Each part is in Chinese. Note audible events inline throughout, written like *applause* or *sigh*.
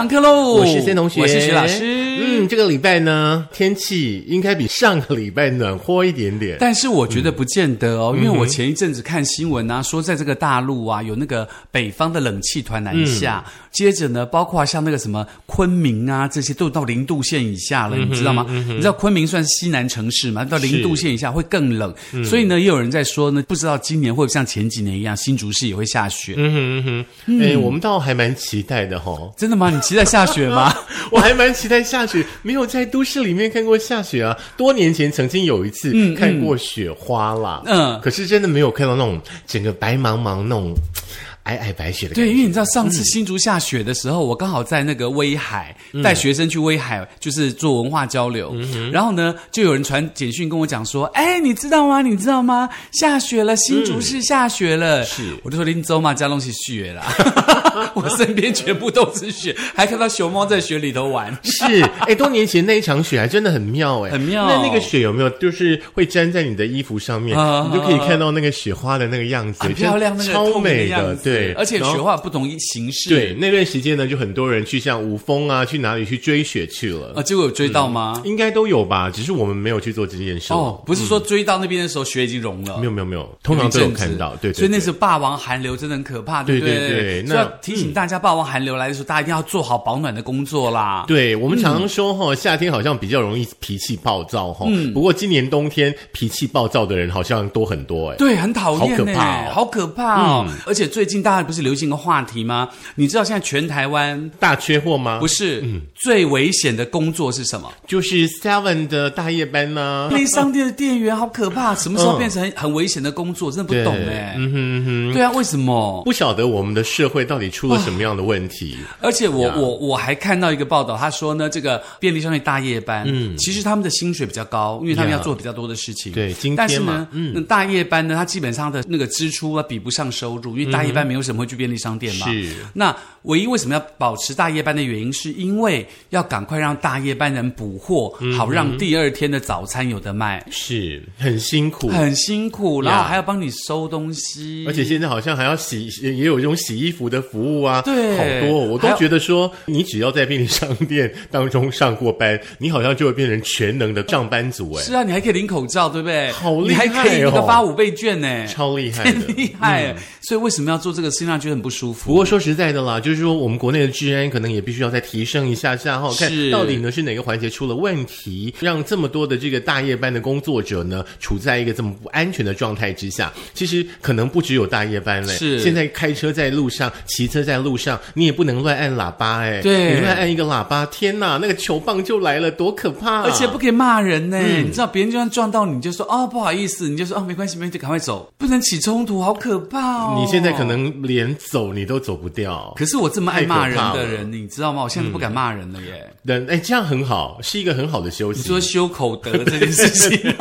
上课喽！我是森同学，我是徐老师。嗯，这个礼拜呢，天气应该比上个礼拜暖和一点点。但是我觉得不见得哦，嗯。因为我前一阵子看新闻啊，说在这个大陆啊，有那个北方的冷气团南下，嗯。接着呢，包括像那个什么昆明啊，这些都到零度线以下嗯了，你知道吗？你知道昆明算是西南城市嘛，到零度线以下会更冷，所以呢，也有人在说呢，不知道今年会不会像前几年一样，新竹市也会下雪。嗯哼嗯哼，哎、我们倒还蛮期待的哈、真的吗？你期待下雪吗？*laughs* 我还蛮期待下雪，没有在都市里面看过下雪啊。多年前曾经有一次看过雪花啦，嗯。可是真的没有看到那种整个白茫茫那种皑皑白雪的感对，因为你知道上次新竹下雪的时候，我刚好在那个威海带学生去威海，就是做文化交流。然后呢，就有人传简讯跟我讲说：“哎，你知道吗？你知道吗？下雪了，新竹市下雪了。是。我就说林州嘛，加东西雪啦，*laughs* 我身边全部都是雪，还看到熊猫在雪里头玩。是，*laughs* 哎，多年前那一场雪还真的很妙哎，很妙。那那个雪有没有就是会粘在你的衣服上面，啊你就可以看到那个雪花的那个样子，很漂亮，那个超美样子对，而且雪花不同形式。对，那段时间呢，就很多人去像五峰啊，去哪里去追雪去了，啊，结果有追到吗？应该都有吧，只是我们没有去做这件事。哦，不是说追到那边的时候雪已经融了没。有没有没有，通常都有看到，对对对所以那时候霸王寒流真的很可怕，对不对？对对对那要提醒大家，霸王寒流来的时候，大家一定要做好保暖的工作啦。对我们常常说哈、夏天好像比较容易脾气暴躁哈、不过今年冬天脾气暴躁的人好像多很多哎。对，很讨厌、欸，好可怕好可怕哦！而且最近大家不是流行一个话题吗？你知道现在全台湾大缺货吗？不是、嗯最危险的工作是什么？就是 Seven 的大夜班呢、便利商店的店员好可怕，什么时候变成很很危险的工作？真的不懂哎、嗯哼嗯哼，对啊，为什么？不晓得我们的社会到底出了什么样的问题。而且我我我还看到一个报道，他说呢，这个便利商店大夜班，嗯，其实他们的薪水比较高，因为他们要做比较多的事情。对今天但是嘛呢，嗯大夜班呢，他基本上的那个支出啊比不上收入，因为大夜班没有什么会去便利商店嘛。是那唯一为什么要保持大夜班的原因，是因为要赶快让大夜班人补货，好让第二天的早餐有的卖。是很辛苦，很辛苦，然后还要帮你收东西，而且现在好像还要洗，也有这种洗衣服的服务啊，对好多，我都觉得说，你只要在便利商店当中上过班，你好像就会变成全能的上班族，哎，是啊，你还可以领口罩，对不对？好厉害你还可以发五倍券呢，超厉害的。*laughs* 厉害。所以为什么要做这个，事情让觉得很不舒服。不过说实在的啦，就是说我们国内的治安可能也必须要再提升一下下哈，看到底呢是哪个环节出了问题，让这么多的这个大夜班的工作者呢处在一个这么不安全的状态之下。其实可能不只有大夜班嘞，是现在开车在路上、骑车在路上，你也不能乱按喇叭哎，对你乱按一个喇叭，天呐，那个球棒就来了，多可怕、啊！而且不可以骂人呢，你知道别人就算撞到你，你就说哦不好意思，你就说哦没关系没关系，赶快走，不能起冲突，好可怕哦。你现在可，能连走你都走不掉。可是我这么爱骂人的人，你知道吗？我现在都不敢骂人了耶。人哎，这样很好，是一个很好的休息。你说修口德这件事情，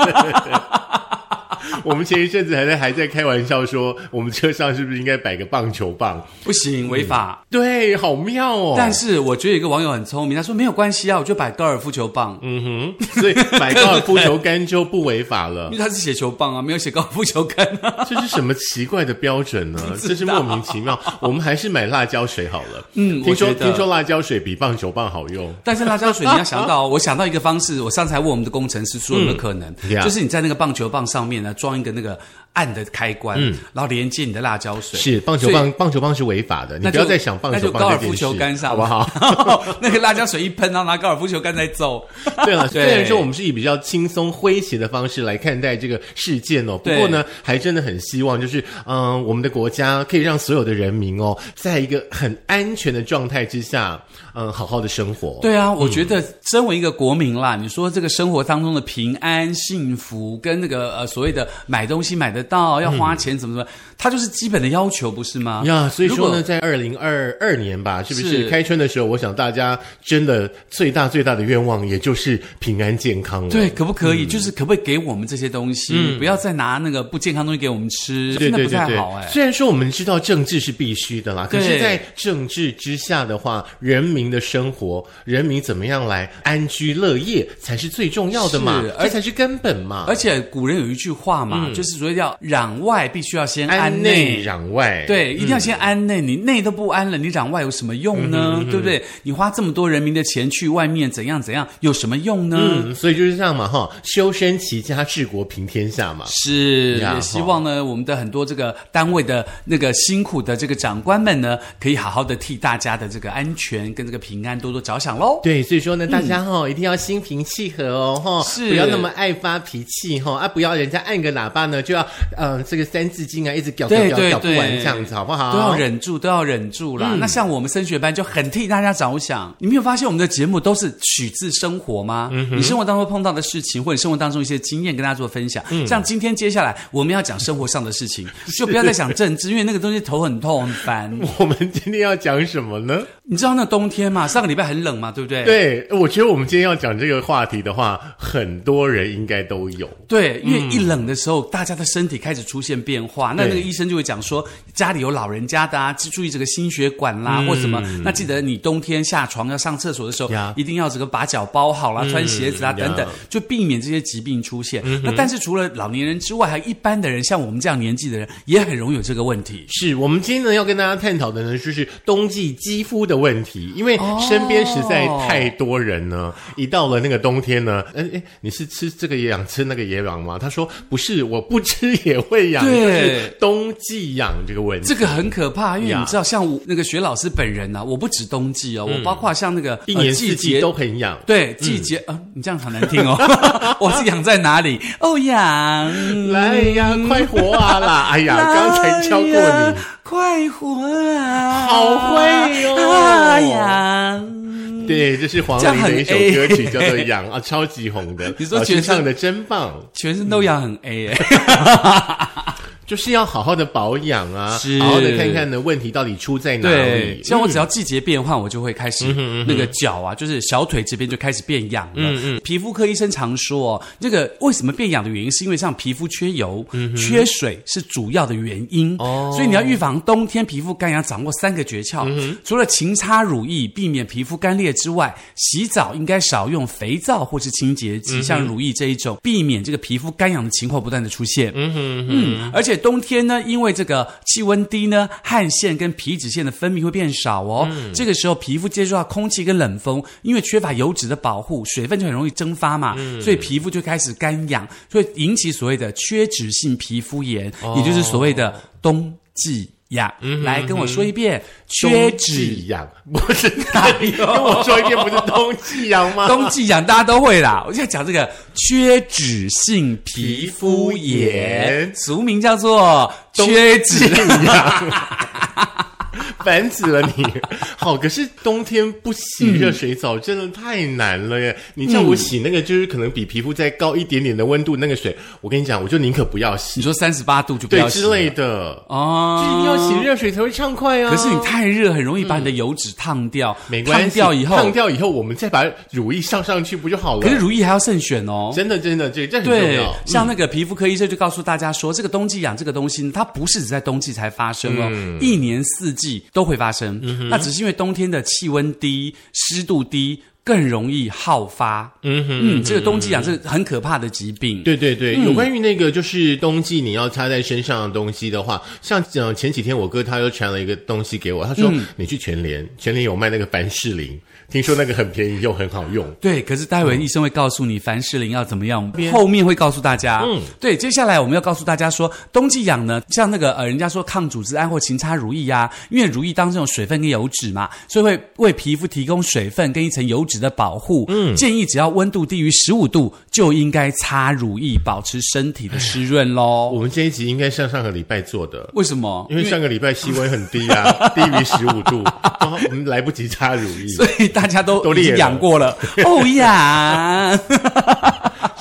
*laughs* 我们前一阵子还在还在开玩笑说，我们车上是不是应该摆个棒球棒？不行，违法。对，好妙哦。但是我觉得有一个网友很聪明，他说没有关系啊，我就摆高尔夫球棒，嗯哼，所以摆高尔夫球杆就不违法了 *laughs* 因为。他是写球棒啊，没有写高尔夫球杆啊。这是什么奇怪的标准呢？*laughs* 这是莫名其妙。我们还是买辣椒水好了。嗯听说听说辣椒水比棒球棒好用。但是辣椒水你要想到，我想到一个方式，我上次还问我们的工程师说有没有可能，嗯就是你在那个棒球棒上面呢装一个那个暗的开关，嗯然后连接你的辣椒水。嗯是棒球棒，棒球棒是违法的，你不要再想棒那球棒高尔夫球杆上好不好？？*laughs* 那个辣椒水一喷，然后拿高尔夫球杆在揍。*laughs* 对了，*laughs* 虽然说我们是以比较轻松诙谐的方式来看待这个事件哦，不过呢，还真的很希望就是，嗯，我们的国家可以让所有的人民哦，在一个很安全的状态之下，嗯，好好的生活。对啊，我觉得身为一个国民啦，你说这个生活当中的平安、幸福，跟那个呃所谓的买东西买得到、要花钱怎么怎么，它就是基本的要求，不是吗？呀，所以说呢，在二零二二年吧，是不是是开春的时候？我想大家真的最大最大的愿望，也就是平安健康了。对，可不可以？就是可不可以给我们这些东西？不要再拿那个不健康东西给我们吃，真的不太好哎。虽然说我们知道政治是必须的啦，可是，在政治之下的话，人民的生活，人民怎么样来安居乐业才是最重要的嘛是，这才是根本嘛。而且古人有一句话嘛，就是所谓叫攘外必须要先安内内。攘外，对，一定要先安内，你内都不安了，你攘外有什么用呢？对不对？你花这么多人民的钱去外面怎样怎样，有什么用呢？嗯，所以就是这样嘛，哈，修身齐家治国平天下嘛。是，呀也希望呢，我们的很多这个单位的那个辛苦的这个长官们呢，可以好好的替大家的这个安全跟这个平安多多着想喽。对，所以说呢，大家哈、一定要心平气和哦，哈、嗯是不要那么爱发脾气哈、啊，不要人家按个喇叭呢就要呃这个三字经啊一直屌屌对屌屌不完这样子好不好？都要忍住，都要忍住啦。那像我们升学班就很替大家着想。你没有发现我们的节目都是取自生活吗？你生活当中碰到的事情，或者生活当中一些经验，跟大家做分享。像今天接下来我们要讲生活上的事情，就不要再想政治，因为那个东西头很痛很烦。*laughs* 我们今天要讲什么呢？你知道那冬天嘛，上个礼拜很冷嘛，对不对？对，我觉得我们今天要讲这个话题的话，很多人应该都有。对，因为一冷的时候，大家的身体开始出现变化，那那个医生就会讲说，家里有老人家的啊，注意这个心血管啦，或什么。那记得你冬天下床要上厕所的时候，一定要这个把脚包好啦，穿鞋子啊等等，就避免这些疾病出现。那但是除了老年人之外，还有一般的人，像我们这样年纪的人，也很容易有这个问题。是我们今天呢要跟大家探讨的呢，就是冬季肌肤的问题，因为身边实在太多人呢，一到了那个冬天呢，哎哎，你是吃这个也养，吃那个也养吗？他说不是，我不吃也会养，对就是冬季养这个问题。这个很可怕，因为你知道，像我那个薛老师本人呢、啊，我不止冬季哦，我包括像那个一年呃季节四季都很养。对，季节啊、你这样好难听哦。*laughs* 我是养在哪里？哦，养。来呀，快活啊啦！哎呀，刚才教过你。快活啊！好会哦哎呀，对，这是黄龄的一首歌曲，叫做《羊》*laughs* 啊，超级红的。你说全唱的真棒，全身都痒很 A 哎。就是要好好的保养啊，是好好的看看呢问题到底出在哪对里，。像我只要季节变换，我就会开始那个脚啊，就是小腿这边就开始变痒了。嗯嗯皮肤科医生常说哦，这个为什么变痒的原因，是因为像皮肤缺油、缺水是主要的原因。哦所以你要预防冬天皮肤干痒，掌握三个诀窍。除了勤擦乳液，避免皮肤干裂之外，洗澡应该少用肥皂或是清洁剂，像乳液这一种，避免这个皮肤干痒的情况不断的出现。嗯嗯，而且冬天呢，因为这个气温低呢，汗腺跟皮脂腺的分泌会变少哦。这个时候皮肤接触到空气跟冷风，因为缺乏油脂的保护，水分就很容易蒸发嘛，所以皮肤就开始干痒，所以引起所谓的缺脂性皮肤炎，也就是所谓的冬季痒。来跟我说一遍，缺冬脂季痒不是哪里？*laughs* 跟我说一遍，不是冬季痒吗？冬季痒大家都会啦，我现在讲这个缺脂性皮肤炎，俗名叫做缺脂。痒。*laughs* *laughs* 烦死了你！好，可是冬天不洗热水澡、真的太难了耶！你叫我洗那个，就是可能比皮肤再高一点点的温度那个水，我跟你讲，我就宁可不要洗你，说三十八度就不对要洗之类的。哦，就一定要洗热水才会畅快啊！可是你太热，很容易把你的油脂烫掉，没关系，烫掉以后，烫掉以后，我们再把乳液上上去不就好了？可是乳液还要慎选哦。真的真的，这这很重对要。，像那个皮肤科医生就告诉大家说，这个冬季痒这个东西，它不是只在冬季才发生哦，嗯一年四季都会发生。那只是因为冬天的气温低、湿度低，更容易好发。嗯嗯，这个冬季痒是很可怕的疾病。对对对，嗯有关于那个就是冬季你要擦在身上的东西的话，像呃前几天我哥他又传了一个东西给我，他嗯说、你去全联，全联有卖那个凡士林，听说那个很便宜又很好用。对，可是待会医生会告诉你凡士林要怎么样，后面会告诉大家。嗯，对，接下来我们要告诉大家说，冬季痒呢，像那个呃，人家说抗组织胺或勤擦如意呀、因为如意当中有水分跟油脂嘛，所以会为皮肤提供水分跟一层油脂的保护。嗯，建议只要温度低于十五度，就应该擦乳液，保持身体的湿润喽。我们这一集应该上上个礼拜做的。为什么？因为上个礼拜气温很低啊，*laughs* 低于十五度，然后我们来不及擦乳液。所以大家都已经都裂了痒过了。*laughs* 哦呀，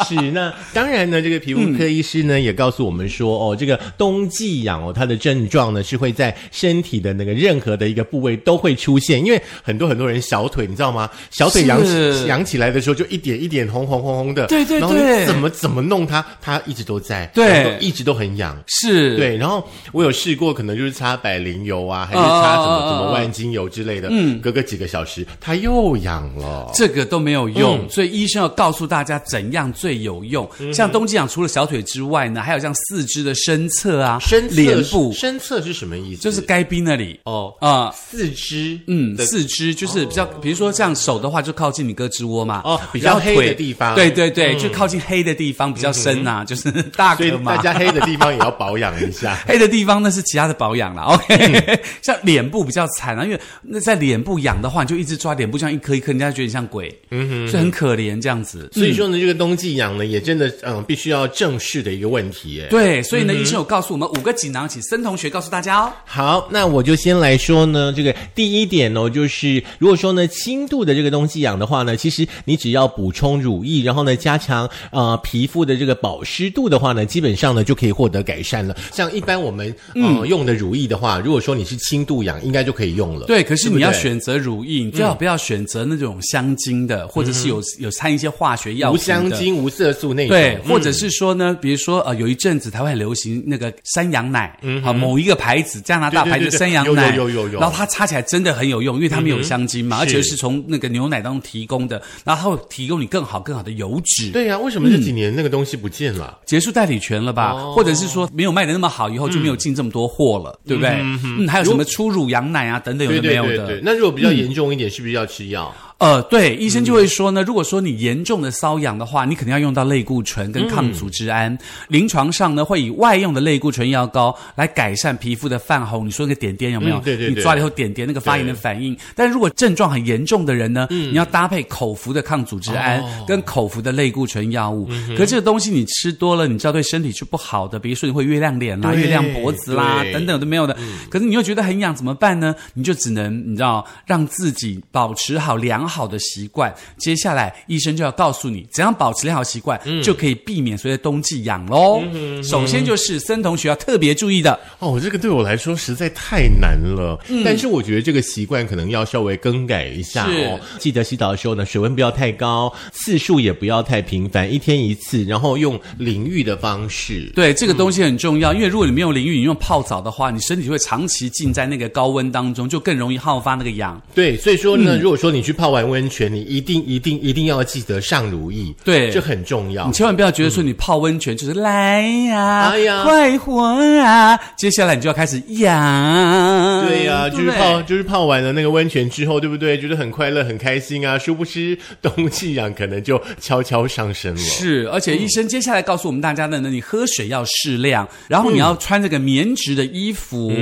是，*laughs* 那当然呢，这个皮肤科医师呢、也告诉我们说，哦，这个冬季痒哦，它的症状呢是会在身体的那个任何的一个部位都会出现，因为很多很多人小腿你知道吗？小腿痒是起痒起来的时候就一点一点红红红红的，对对然后对。你怎么怎么弄它，它一直都在，对。都一直都很痒。是，对，然后我有试过，可能就是擦百灵油啊，还是擦什么什么万金油之类的，嗯，隔个几个小时，它又痒了。这个都没有用，嗯。所以医生要告诉大家怎样最对有用。像冬季养除了小腿之外呢，还有像四肢的身侧啊、身脸部，身侧是什么意思？就是该冰那里哦啊。四肢，嗯，四肢就是比较，比如说像手的话，就靠近你胳肢窝嘛。哦比较黑的地方嗯对对对，就靠近黑的地方比较深呐、就是大所以壳嘛。大。家 *laughs* 黑的地方也要保养一下黑的地方那是其他的保养啦 OK，*laughs* 像脸部比较惨啊，因为那在脸部养的话，你就一直抓脸部，像一颗一颗，人家觉得你像鬼，嗯哼，所以很可怜这样子。所以说呢，这个冬季也真的嗯，必须要正视的一个问题耶。对，所以呢，医生有告诉我们五个锦囊，请森同学告诉大家哦。好，那我就先来说呢，这个第一点哦，就是如果说呢轻度的这个冬季养的话呢，其实你只要补充乳液，然后呢加强呃皮肤的这个保湿度的话呢，基本上呢就可以获得改善了。像一般我们呃、用的乳液的话，如果说你是轻度养，应该就可以用了。对，可是你要选择乳液，你最好不要选择那种香精的，或者是有有掺一些化学药无。香精、无色素那种。对，嗯或者是说呢，比如说呃，有一阵子台湾很流行那个山羊奶，好、某一个牌子，加拿大牌子山羊奶，有有有有有然后它擦起来真的很有用，因为它没有香精嘛，是而且是从那个牛奶当中提供的，然后它会提供你更好更好的油脂。对呀、为什么这几年那个东西不见了？结束代理权了吧？哦或者是说没有卖的那么好，以后就没有进这么多货了，对不对？嗯还有什么初乳羊奶啊等等，有的没有的。对对对。那如果比较严重一点，是不是要吃药？呃，对，医生就会说呢，如果说你严重的瘙痒的话，你肯定要用到类固醇跟抗组织胺。嗯临床上呢，会以外用的类固醇药膏来改善皮肤的泛红。你说那个点点有没有？嗯对对对你抓了以后点点那个发炎的反应。但是如果症状很严重的人呢，你要搭配口服的抗组织胺跟口服的类固醇药物。可是这个东西你吃多了，你知道对身体是不好的。比如说你会月亮脸啦、对月亮脖子啦等等都没有的。可是你又觉得很痒，怎么办呢？你就只能你知道让自己保持好良好的习惯。接下来医生就要告诉你怎样保持良好习惯，嗯就可以避免随着冬季痒喽。首先就是森同学要特别注意的，哦，这个对我来说实在太难了。但是我觉得这个习惯可能要稍微更改一下哦。记得洗澡的时候呢，水温不要太高，次数也不要太频繁，一天一次，然后用淋浴的方式。对这个东西很重要，因为如果你没有淋浴，你用泡澡的话，你身体会长期浸在那个高温当中，就更容易好发那个痒。对，所以说呢，如果说你去泡完温泉，你一定一定一定要记得上乳液，对这很重要你。千万不要觉得说你泡温泉就是来呀，哎呀快活啊，接下来你就要开始痒。对呀、就是泡就是泡完了那个温泉之后，对不对？觉得很快乐、很开心啊，殊不知 *laughs* 冬季痒可能就悄悄上升了。是，而且医生接下来告诉我们大家的呢，你喝水要适量，然后你要穿这个棉质的衣服，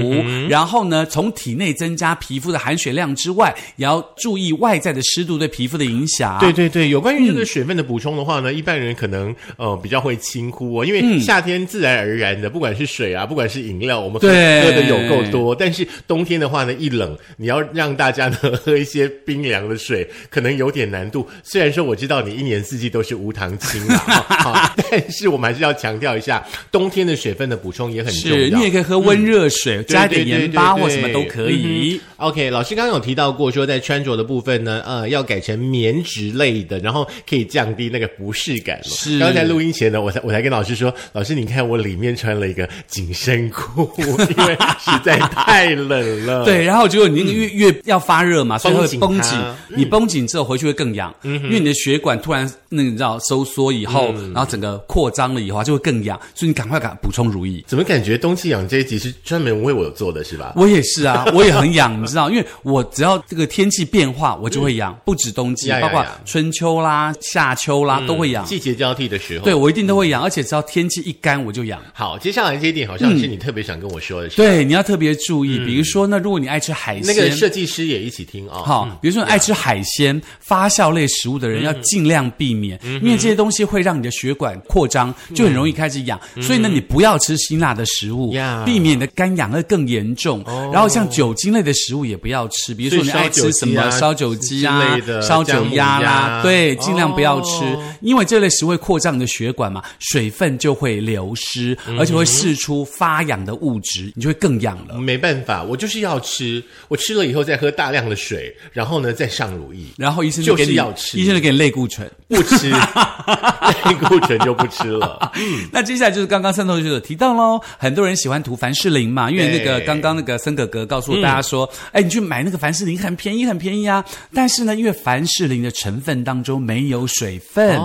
然后呢，从体内增加皮肤的含水量之外，也要注意外在的湿度对皮肤的影响。对对对，有关于这个嗯水分的补充的话呢，一般人可能呃比较会轻忽哦，因嗯为夏天自然而然的，不管是水啊，不管是饮料，我们喝对喝的有够多，但是冬天的话呢，一冷，你要让大家呢喝一些冰凉的水，可能有点难度。虽然说我知道你一年四季都是无糖清啊，*laughs* 哈但是我们还是要强调一下，冬天的水分的补充也很重要是你也。可以喝温热水，加一点盐巴或什么都可以。嗯 OK，老师刚刚有提到过，说在穿着的部分呢，呃，要改成棉质类的，然后可以降低那个不适感了。是刚才录音前呢，我才我才跟老师说，老师你看我里面穿了一个紧身裤，因为实在太冷了。*laughs* 对，然后结果你那个越、越要发热嘛，所以会绷绷紧。你绷紧之后回去会更痒，因为你的血管突然那个你知道收缩以后，然后整个扩张了以后，它就会更痒，所以你赶快赶补充乳液。怎么感觉冬季养这一集是专门为我做的是吧？我也是啊，我也很痒，你知道，因为我只要这个天气变化，我就会痒，不止冬季，包括春秋啦、夏秋啦、都会养。季节交替的时候。对，我一定都会养，而且只要天气一干我就养。好，接下来这一点好像是你特别想跟我说的。对，你要特别注意，比如说那，如果你爱吃海鲜，那个设计师也一起听啊、好，比如说爱吃海鲜、发酵类食物的人，要尽量避免，因为这些东西会让你的血管扩张，就很容易开始痒。所以呢，你不要吃辛辣的食物，避免你的干痒会更严重。然后像酒精类的食物也不要吃，比如说你爱吃什么烧酒鸡类的、烧酒鸭啦鸭，对，尽量不要吃哦，因为这类食物会扩张你的血管嘛，水分就会流失，而且会释出发痒的物质，你就会更痒了。没办法，我就是要吃，我吃了以后再喝大量的水，然后呢再上乳液，然后医生就是给你要吃。医生就给你类固醇。不吃类固醇就不吃了。*laughs* 那接下来就是刚刚森同学有提到喽，很多人喜欢涂凡士林嘛，因为那个刚刚那个森哥哥告诉大家说，哎、你去买那个凡士林很便宜很便宜啊，但是呢，因为凡士林的成分当中没有水分。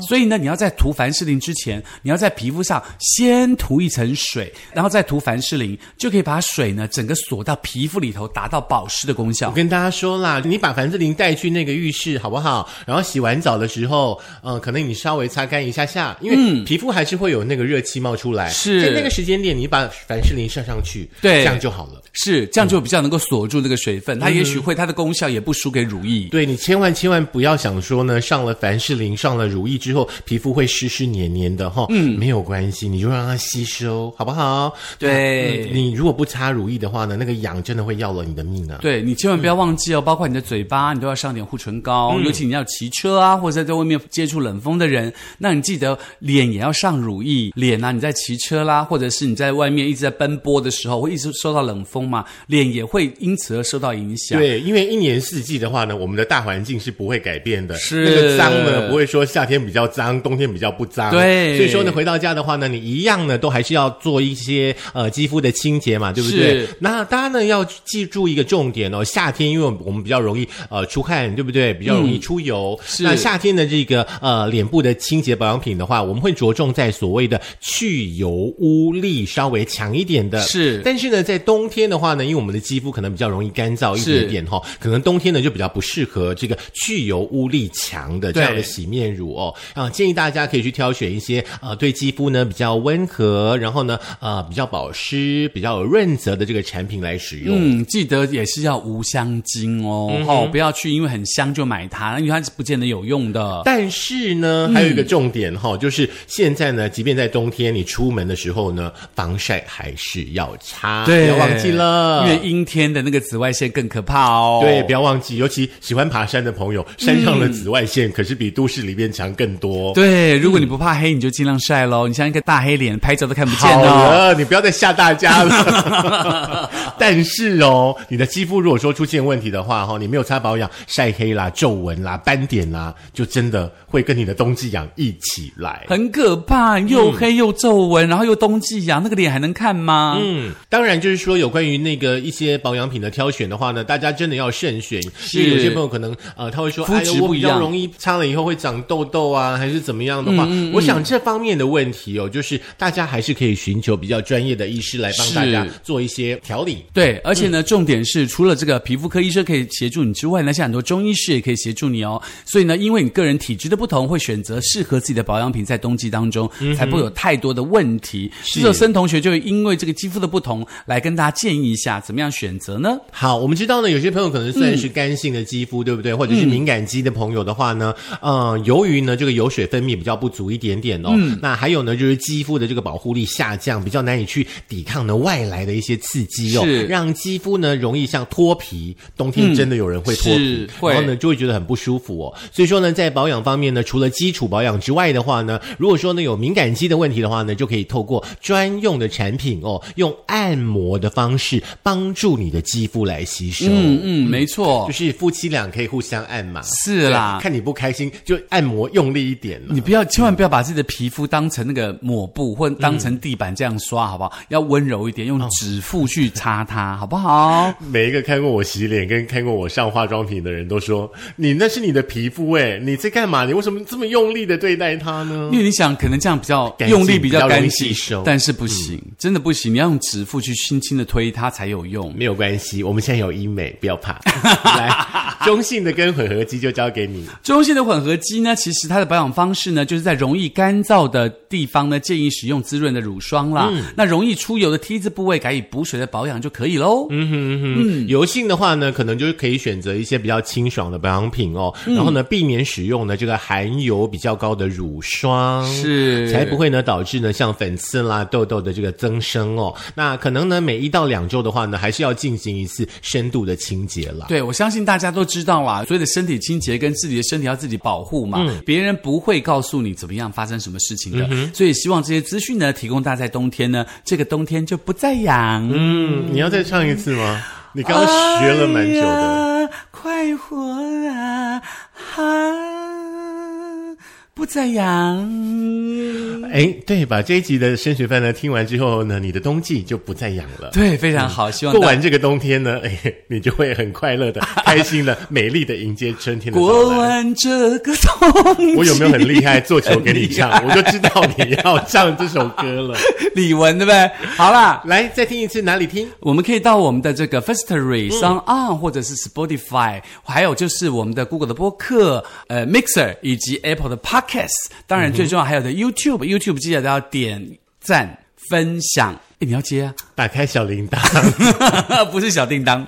所以呢，你要在涂凡士林之前，你要在皮肤上先涂一层水，然后再涂凡士林，就可以把水呢整个锁到皮肤里头，达到保湿的功效我。跟大家说啦，你把凡士林带去那个浴室好不好？然后洗完澡的时候，呃，可能你稍微擦干一下下，因为皮肤还是会有那个热气冒出来。嗯是在那个时间点，你把凡士林上上去，对这样就好了。是这样就比较能够锁住那个水分，它也许会它的功效也不输给乳液。对你千万千万不要想说呢，上了凡士林、上了乳液之后，皮肤会湿湿黏黏的哈。嗯，没有关系，你就让它吸收，好不好？对嗯你如果不擦乳液的话呢，那个痒真的会要了你的命啊。对你千万不要忘记哦，包括你的嘴巴，你都要上点护唇膏。尤其你要骑车啊，或者在外面接触冷风的人，那你记得脸也要上乳液。脸啊，你在骑车啦，或者是你在外面一直在奔波的时候，会一直受到冷风嘛，脸也会因此而受到影响。对，因为一年四季的话呢，我们的大环境是不会改变的。是那个脏呢，不会说夏天比较脏，冬天比较不脏。对所以说呢，回到家的话呢，你一样呢，都还是要做一些呃肌肤的清洁嘛，对不对？那大家呢要记住一个重点哦，夏天因为我们比较容易呃出汗，对不对？比较容易出油。嗯是那夏天的这个呃脸部的清洁保养品的话，我们会着重在所谓的去油污力稍微强一点的。是但是呢，在冬天的话呢，因为我们的肌肤可能比较容易干燥一点点哈，可能冬天呢就比较不适合这个去油污力强的这样的洗面乳哦。啊，建议大家可以去挑选一些呃对肌肤呢比较温和，然后呢呃比较保湿、比较有润泽的这个产品来使用。嗯，记得也是要无香精哦，哦，不要去因为很香就买它，因为它是不见得有用的。但是呢，还有一个重点哈、就是现在呢，即便在冬天，你出门的时候呢，防晒还是要擦，不要忘记了，因为阴天的那个紫外线更可怕哦。对，不要忘记，尤其喜欢爬山的朋友，山上的紫外线可是比都市里面强更多。对，如果你不怕黑，你就尽量晒喽。你像一个大黑脸，拍照都看不见好哦。了，你不要再吓大家了。*laughs* 但是哦，你的肌肤如果说出现问题的话，哈，你没有擦保养，晒黑啦、皱纹啦、斑点啦，就真的会跟你的冬季痒一起来。很可怕，又黑又皱纹，然后又冬季痒，那个脸还能看吗？嗯，当然就是说有关于那个一些保养品的挑选的话呢，大家真的要慎选，因为有些朋友可能呃他会说，肤哎呦，我比较容易擦了以后会长痘痘啊，还是怎么样的话，嗯我想这方面的问题哦，就是大家还是可以寻求比较专业的医师来帮大家做一些调理。对，而且呢，重点是除了这个皮肤科医生可以协助你之外呢，像很多中医师也可以协助你哦。所以呢，因为你个人体质的不同，会选择适合自己的保养品，在冬季当中、才不会有太多的问题。这首森同学就因为这个肌肤的不同，来跟大家建议一下怎么样选择呢？好，我们知道呢，有些朋友可能虽然是干性的肌肤，对不对？或者是敏感肌的朋友的话呢，呃，由于呢这个油水分泌比较不足一点点哦，那还有呢就是肌肤的这个保护力下降，比较难以去抵抗呢外来的一些刺激哦。是，让肌肤呢容易像脱皮，冬天真的有人会脱皮是，然后呢就会觉得很不舒服哦。所以说呢，在保养方面呢，除了基础保养之外的话呢，如果说呢有敏感肌的问题的话呢，就可以透过专用的产品哦，用按摩的方式帮助你的肌肤来吸收。嗯嗯，没错。就。是夫妻俩可以互相按嘛，是啦。看你不开心就按摩用力一点了。你不要，千万不要把自己的皮肤当成那个抹布或当成地板这样刷，好不好？要温柔一点，用指腹去擦它，好不好？*laughs* 每一个看过我洗脸跟看过我上化妆品的人都说，你那是你的皮肤哎，你在干嘛？你为什么这么用力的对待它呢因？为你想，可能这样比较用力比较干净但是不行，真的不行，你要用指腹去轻轻的推它才有用。没有关系，我们现在有医美，不要怕。*laughs* 来，中性的跟混合肌就交给你。中性的混合肌呢，其实它的保养方式呢，就是在容易干燥的地方呢，建议使用滋润的乳霜啦。那容易出油的 T 字部位，改以补水的保养就可以喽。嗯哼嗯哼，油性的话呢，可能就是可以选择一些比较清爽的保养品哦，嗯然后呢，避免使用呢这个含油比较高的乳霜，是才不会呢导致呢像粉刺啦、痘痘的这个增生哦。那可能呢每一到两周的话呢，还是要进行一次深度的清洁啦。对，我相信大家都知道啦，所谓的身体清洁跟自己的身体要自己保护嘛，别人不会告诉你怎么样发生什么事情的，所以希望这些资讯呢，提供大家在冬天呢，这个冬天就不再痒。嗯，你要再唱一次吗？你刚刚学了蛮久的。哎快活啊！哈，不再痒。哎，对，把这一集的升学班呢听完之后呢，你的冬季就不再痒了。对，非常好，希望过完这个冬天呢，哎，你就会很快乐的、开心的、美丽的迎接春天。过完这个冬季，我有没有很厉害？做球给你唱，*laughs* 我就知道你要唱这首歌了。*laughs* 李玟对不对？好啦，来，再听一次，哪里听？我们可以到我们的这个 Firstory、Sound On 或者是 Spotify，还有就是我们的 Google 的播客、呃 Mixer 以及 Apple 的 Podcast。当然，最重要还有的记得要点赞、分享。哎，你要接啊？打开小铃铛。*laughs* 不是小叮当，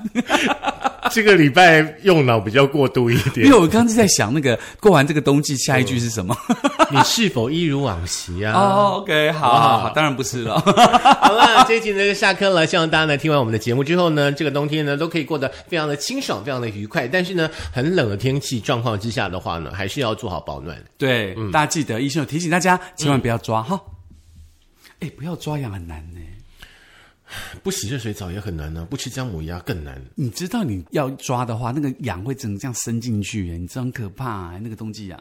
*laughs* 这个礼拜用脑比较过度一点因为。我刚刚在想那个过完这个冬季，下一句是什么？*laughs* 你是否一如往昔啊？哦，OK，好好好，当然不是了。好了，这一集呢就下课了。希望大家呢听完我们的节目之后呢，这个冬天呢都可以过得非常的清爽，非常的愉快。但是呢，很冷的天气状况之下的话呢，还是要做好保暖。对，大家记得医生有提醒大家，千万不要抓哈。哎，不要抓痒很难呢。不洗热水澡也很难呢、不吃姜母鸭更难。你知道你要抓的话，那个痒会整个这样伸进去哎，你知道很可怕、那个冬季痒。